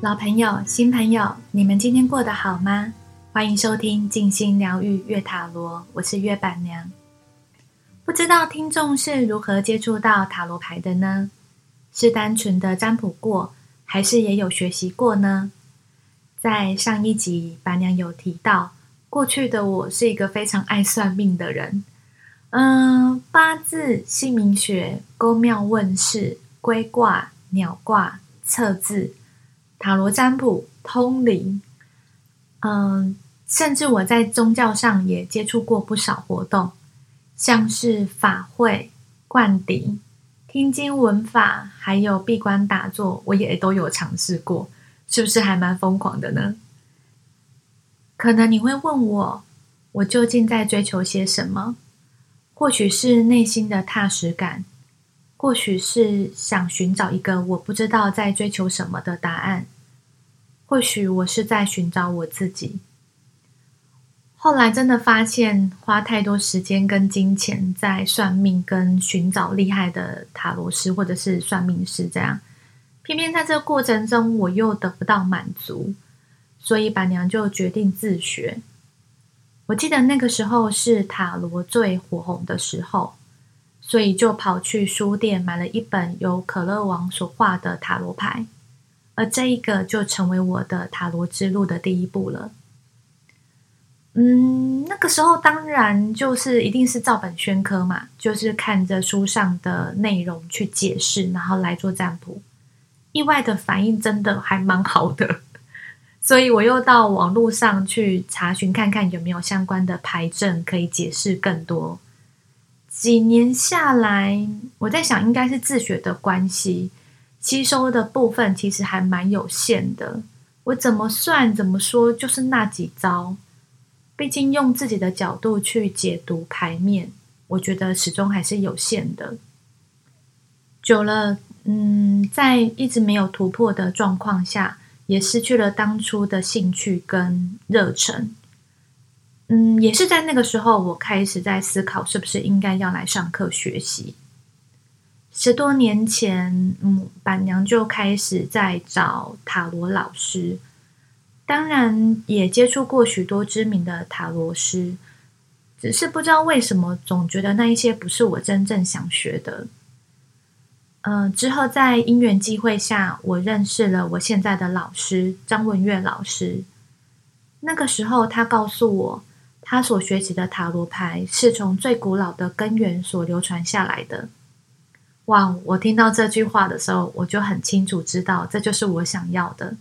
老朋友、新朋友，你们今天过得好吗？欢迎收听静心疗愈月塔罗，我是月板娘。不知道听众是如何接触到塔罗牌的呢？是单纯的占卜过，还是也有学习过呢？在上一集，板娘有提到，过去的我是一个非常爱算命的人。嗯，八字、姓名学、勾庙问世、龟卦、鸟卦、测字。塔罗占卜、通灵，嗯，甚至我在宗教上也接触过不少活动，像是法会、灌顶、听经闻法，还有闭关打坐，我也都有尝试过，是不是还蛮疯狂的呢？可能你会问我，我究竟在追求些什么？或许是内心的踏实感，或许是想寻找一个我不知道在追求什么的答案。或许我是在寻找我自己。后来真的发现，花太多时间跟金钱在算命跟寻找厉害的塔罗师或者是算命师，这样偏偏在这个过程中我又得不到满足，所以板娘就决定自学。我记得那个时候是塔罗最火红的时候，所以就跑去书店买了一本由可乐王所画的塔罗牌。而这一个就成为我的塔罗之路的第一步了。嗯，那个时候当然就是一定是照本宣科嘛，就是看着书上的内容去解释，然后来做占卜。意外的反应真的还蛮好的，所以我又到网络上去查询看看有没有相关的牌阵可以解释更多。几年下来，我在想应该是自学的关系。吸收的部分其实还蛮有限的，我怎么算怎么说就是那几招。毕竟用自己的角度去解读牌面，我觉得始终还是有限的。久了，嗯，在一直没有突破的状况下，也失去了当初的兴趣跟热忱。嗯，也是在那个时候，我开始在思考，是不是应该要来上课学习。十多年前，嗯，板娘就开始在找塔罗老师，当然也接触过许多知名的塔罗师，只是不知道为什么总觉得那一些不是我真正想学的。嗯，之后在因缘际会下，我认识了我现在的老师张文月老师。那个时候，他告诉我，他所学习的塔罗牌是从最古老的根源所流传下来的。哇！我听到这句话的时候，我就很清楚知道，这就是我想要的。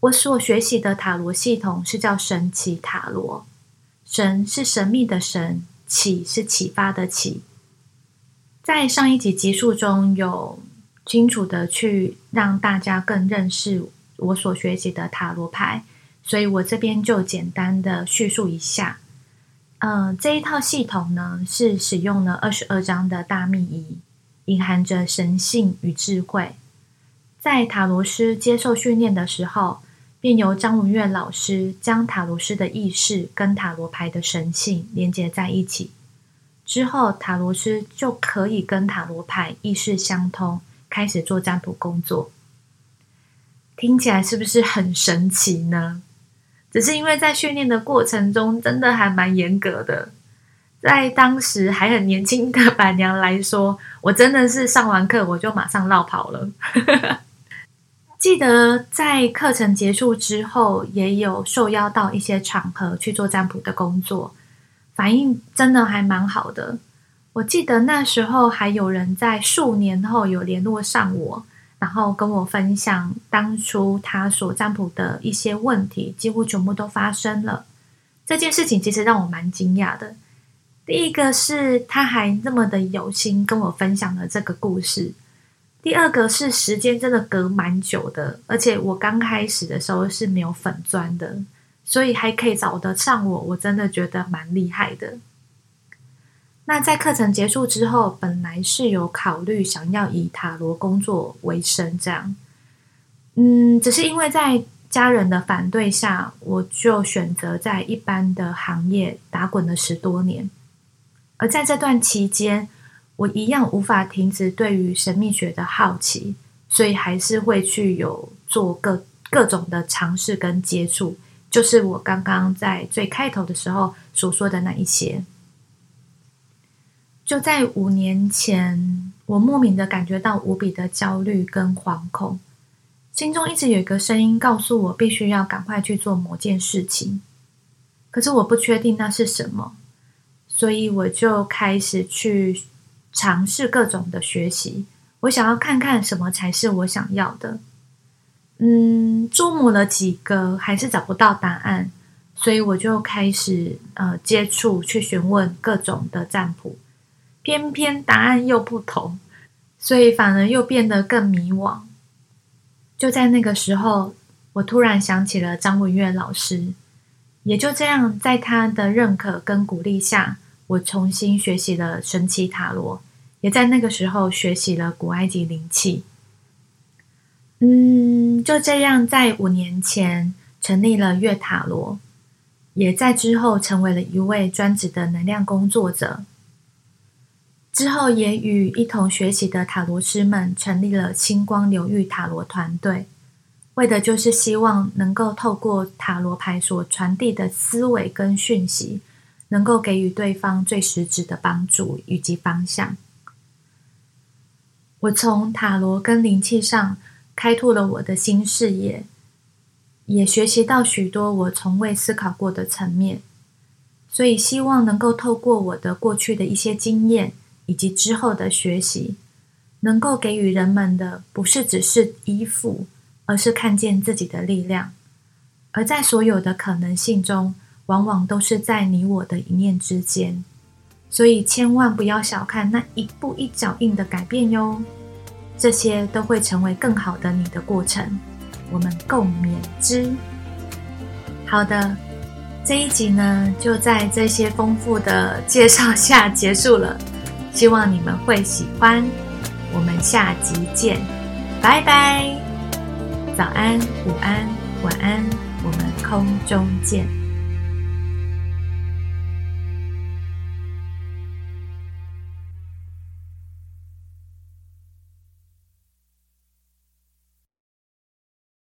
我所学习的塔罗系统是叫神奇塔罗，神是神秘的神，启是启发的启。在上一集集数中有清楚的去让大家更认识我所学习的塔罗牌，所以我这边就简单的叙述一下。嗯，这一套系统呢，是使用了二十二张的大秘仪，隐含着神性与智慧。在塔罗师接受训练的时候，便由张文月老师将塔罗师的意识跟塔罗牌的神性连接在一起，之后塔罗师就可以跟塔罗牌意识相通，开始做占卜工作。听起来是不是很神奇呢？只是因为在训练的过程中，真的还蛮严格的。在当时还很年轻的板娘来说，我真的是上完课我就马上绕跑了。记得在课程结束之后，也有受邀到一些场合去做占卜的工作，反应真的还蛮好的。我记得那时候还有人在数年后有联络上我。然后跟我分享当初他所占卜的一些问题，几乎全部都发生了。这件事情其实让我蛮惊讶的。第一个是他还那么的有心跟我分享了这个故事，第二个是时间真的隔蛮久的，而且我刚开始的时候是没有粉砖的，所以还可以找得上我，我真的觉得蛮厉害的。那在课程结束之后，本来是有考虑想要以塔罗工作为生，这样，嗯，只是因为在家人的反对下，我就选择在一般的行业打滚了十多年，而在这段期间，我一样无法停止对于神秘学的好奇，所以还是会去有做各各种的尝试跟接触，就是我刚刚在最开头的时候所说的那一些。就在五年前，我莫名的感觉到无比的焦虑跟惶恐，心中一直有一个声音告诉我，必须要赶快去做某件事情。可是我不确定那是什么，所以我就开始去尝试各种的学习，我想要看看什么才是我想要的。嗯，琢磨了几个，还是找不到答案，所以我就开始呃接触，去询问各种的占卜。偏偏答案又不同，所以反而又变得更迷惘。就在那个时候，我突然想起了张文月老师，也就这样，在他的认可跟鼓励下，我重新学习了神奇塔罗，也在那个时候学习了古埃及灵气。嗯，就这样，在五年前成立了月塔罗，也在之后成为了一位专职的能量工作者。之后，也与一同学习的塔罗师们成立了星光流域塔罗团队，为的就是希望能够透过塔罗牌所传递的思维跟讯息，能够给予对方最实质的帮助以及方向。我从塔罗跟灵气上开拓了我的新视野，也学习到许多我从未思考过的层面，所以希望能够透过我的过去的一些经验。以及之后的学习，能够给予人们的不是只是依附，而是看见自己的力量。而在所有的可能性中，往往都是在你我的一念之间。所以千万不要小看那一步一脚印的改变哟，这些都会成为更好的你的过程。我们共勉之。好的，这一集呢，就在这些丰富的介绍下结束了。希望你们会喜欢，我们下集见，拜拜，早安、午安、晚安，我们空中见。